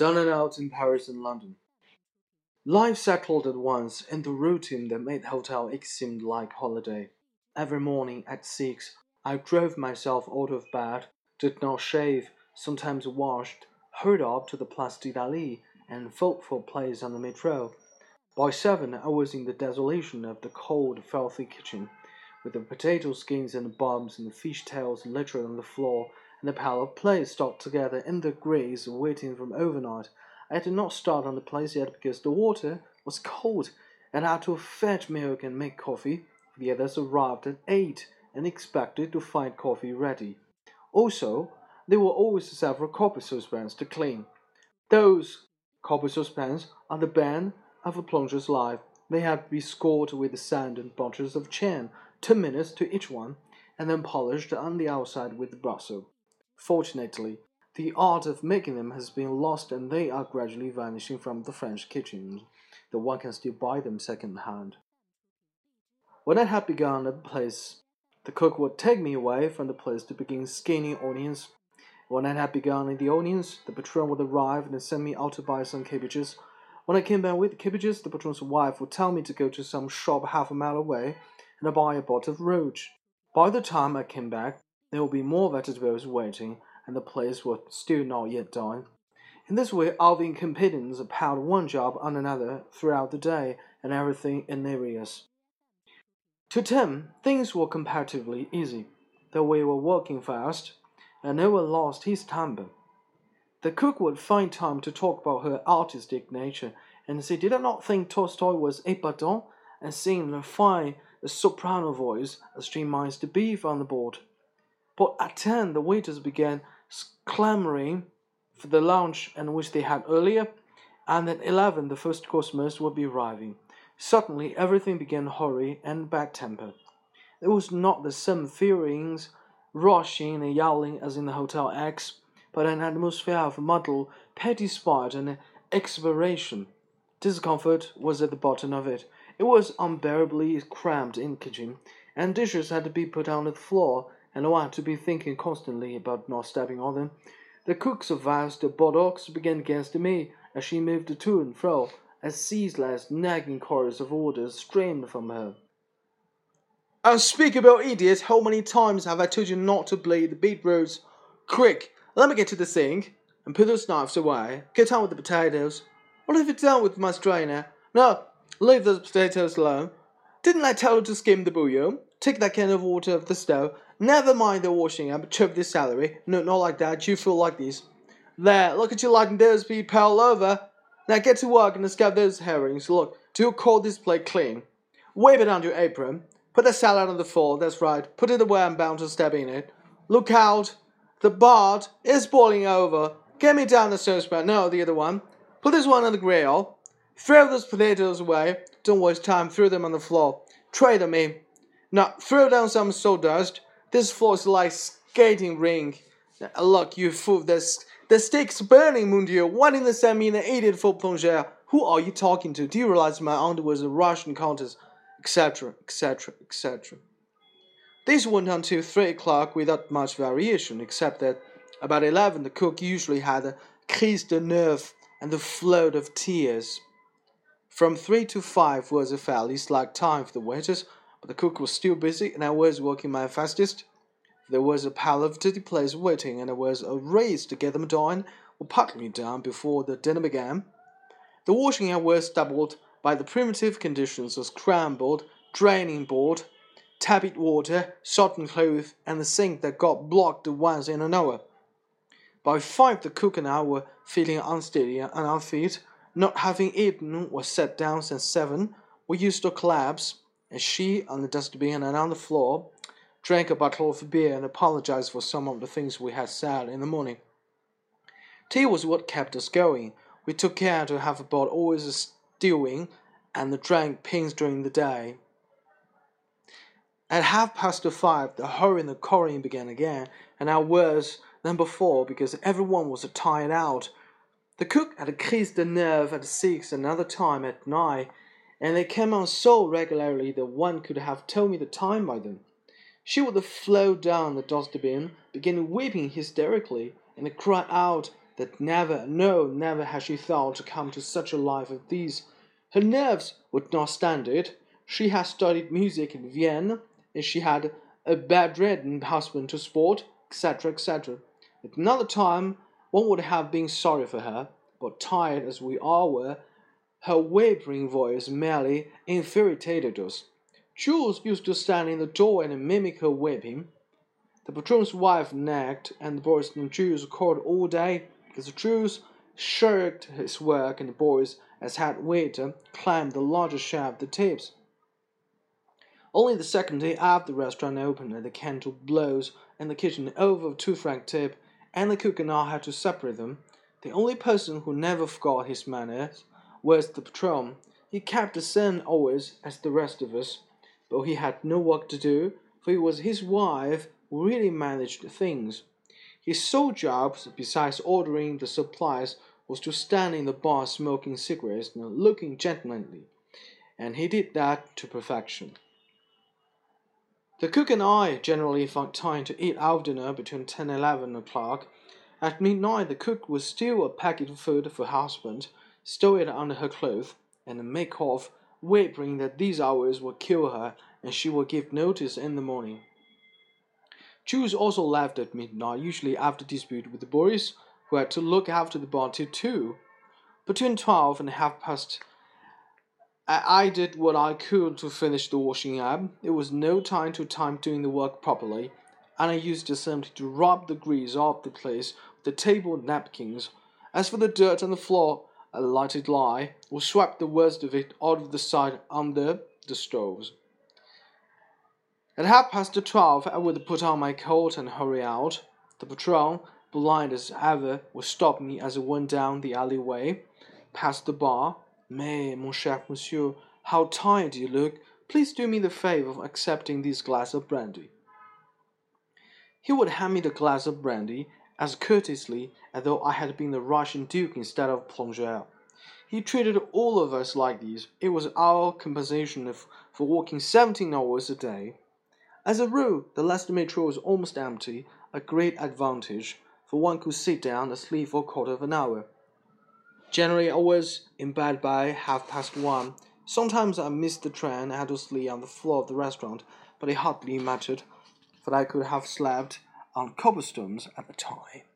Down and out in Paris and London. Life settled at once into routine that made the hotel it seemed like holiday. Every morning at six, I drove myself out of bed, did not shave, sometimes washed, hurried up to the Place d'Italie, and thoughtful place on the metro. By seven, I was in the desolation of the cold, filthy kitchen, with the potato skins and the bombs and the fish tails littered on the floor and a pile of plates stocked together in the grease waiting from overnight. I did not start on the place yet because the water was cold, and I had to fetch milk and make coffee. The others arrived at eight and expected to find coffee ready. Also, there were always several copper saucepans to clean. Those copper saucepans are the bane of a plongeur's life. They had to be scored with the sand and bunches of chain, ten minutes to each one, and then polished on the outside with Brasso. Fortunately, the art of making them has been lost and they are gradually vanishing from the French kitchens, though one can still buy them second hand. When I had begun the place, the cook would take me away from the place to begin skinning onions. When I had begun the onions, the patron would arrive and send me out to buy some cabbages. When I came back with the cabbages, the patron's wife would tell me to go to some shop half a mile away and buy a bottle of rouge. By the time I came back, there would be more vegetables waiting, and the place was still not yet done. In this way, all the incompetents piled one job on another throughout the day, and everything in arrears. To Tim, things were comparatively easy, though we were working fast, and no one lost his temper. The cook would find time to talk about her artistic nature, and she did not think Tolstoy was épatant and sing in a fine soprano voice as she the beef on the board. But at ten, the waiters began clamoring for the lunch and which they had earlier, and at eleven, the first customers would be arriving. Suddenly, everything began hurry and bad temper. There was not the same feelings, rushing and yelling as in the Hotel X, but an atmosphere of muddle, petty spite, and exasperation. Discomfort was at the bottom of it. It was unbearably cramped in the kitchen, and dishes had to be put on the floor and I to be thinking constantly about not stepping on them. The cook's vast buttocks began against me as she moved to and fro, a ceaseless, nagging chorus of orders streamed from her. Unspeakable idiot, how many times have I told you not to bleed the beetroots? Quick, let me get to the sink and put those knives away. Get on with the potatoes. What have you done with my strainer? No, leave those potatoes alone. Didn't I tell you to skim the bouillon? Take that can of water off the stove Never mind the washing up, chop the salary. No, not like that. You feel like this. There, look at you letting those piled over. Now get to work and scrub those herrings. Look, do you call this plate clean? Wave it on your apron. Put the salad on the floor. That's right. Put it where I'm bound to step in it. Look out. The bard is boiling over. Get me down the saucepan. No, the other one. Put this one on the grill. Throw those potatoes away. Don't waste time. Throw them on the floor. Tray them in. Now throw down some sawdust. This floor is like skating ring. Look, you fool, this the stick's burning, mon dieu. What in the send me an idiot for plongeur? Who are you talking to? Do you realize my aunt was a Russian countess? Etc., etc., etc. This went on till three o'clock without much variation, except that about eleven the cook usually had a crise de nerfs and a flood of tears. From three to five was a fairly slack time for the waiters, but the cook was still busy, and I was working my fastest. There was a pile of dirty plates waiting, and there was a race to get them done or partly done before the dinner began. The washing out was doubled by the primitive conditions of scrambled, draining board, tepid water, sodden clothes, and the sink that got blocked once in an hour. By five, the cook and I were feeling unsteady and our feet, not having eaten or sat down since seven. We used to collapse and she, on the dustbin and on the floor, drank a bottle of beer and apologized for some of the things we had said in the morning. Tea was what kept us going. We took care to have about always stewing and drank pins during the day. At half past five, the hurry and the began again, and now worse than before because everyone was tired out. The cook had a crise de nerfs at six, another time at nine, and they came on so regularly that one could have told me the time by them. She would float down the dustbin, begin weeping hysterically, and cry out that never, no, never had she thought to come to such a life as this. Her nerves would not stand it. She had studied music in Vienna, and she had a bedridden husband to support, etc., etc. At another time, one would have been sorry for her, but tired as we all were, her wavering voice merely infuriated us. Jules used to stand in the door and mimic her weeping. The patron's wife nagged, and the Boris and Jules called all day because Jules shirked his work and the Boris, as head waiter, climbed the larger shelf of the tips. Only the second day after the restaurant opened and the candle blows in the kitchen over a two franc tip, and the cook and I had to separate them, the only person who never forgot his manners was the patron. He kept the same always as the rest of us, but he had no work to do, for it was his wife who really managed things. His sole job, besides ordering the supplies, was to stand in the bar smoking cigarettes and looking gentlemanly, and he did that to perfection. The cook and I generally found time to eat our dinner between ten and eleven o'clock. At midnight, the cook would steal a packet of food for her husband, stow it under her clothes, and make off, whimpering that these hours would kill her and she would give notice in the morning. Jules also left at midnight, usually after dispute with the Boris, who had to look after the bar till two. Between twelve and half past I did what I could to finish the washing up. It was no time to time doing the work properly, and I used simply to rub the grease off the place with the table napkins. As for the dirt on the floor, I let it lie, or swept the worst of it out of the side under the stoves. At half past twelve, I would put on my coat and hurry out. The patron, blind as ever, would stop me as I went down the alleyway, past the bar, Mais, mon cher monsieur, how tired you look. Please do me the favor of accepting this glass of brandy. He would hand me the glass of brandy as courteously as though I had been the Russian duke instead of plongeur. He treated all of us like this. It was our compensation for working seventeen hours a day. As a rule, the Leicester metro was almost empty, a great advantage, for one could sit down and sleep for a quarter of an hour. Generally, I was in bed by half past one. Sometimes I missed the train and had to sleep on the floor of the restaurant, but it hardly mattered, for I could have slept on cobblestones at the time.